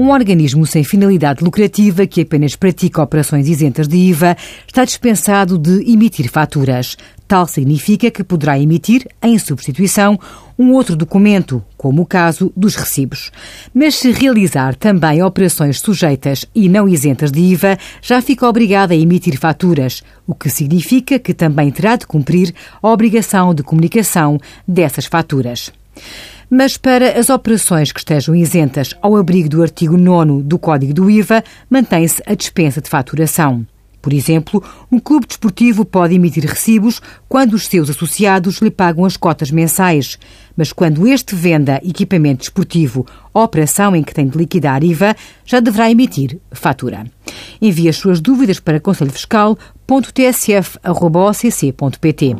Um organismo sem finalidade lucrativa que apenas pratica operações isentas de IVA está dispensado de emitir faturas. Tal significa que poderá emitir, em substituição, um outro documento, como o caso dos recibos. Mas se realizar também operações sujeitas e não isentas de IVA, já fica obrigada a emitir faturas, o que significa que também terá de cumprir a obrigação de comunicação dessas faturas. Mas para as operações que estejam isentas ao abrigo do artigo 9 do Código do IVA, mantém-se a dispensa de faturação. Por exemplo, um clube desportivo pode emitir recibos quando os seus associados lhe pagam as cotas mensais, mas quando este venda equipamento desportivo operação em que tem de liquidar IVA, já deverá emitir fatura. Envie as suas dúvidas para conselhofiscal.tsf.occ.pt.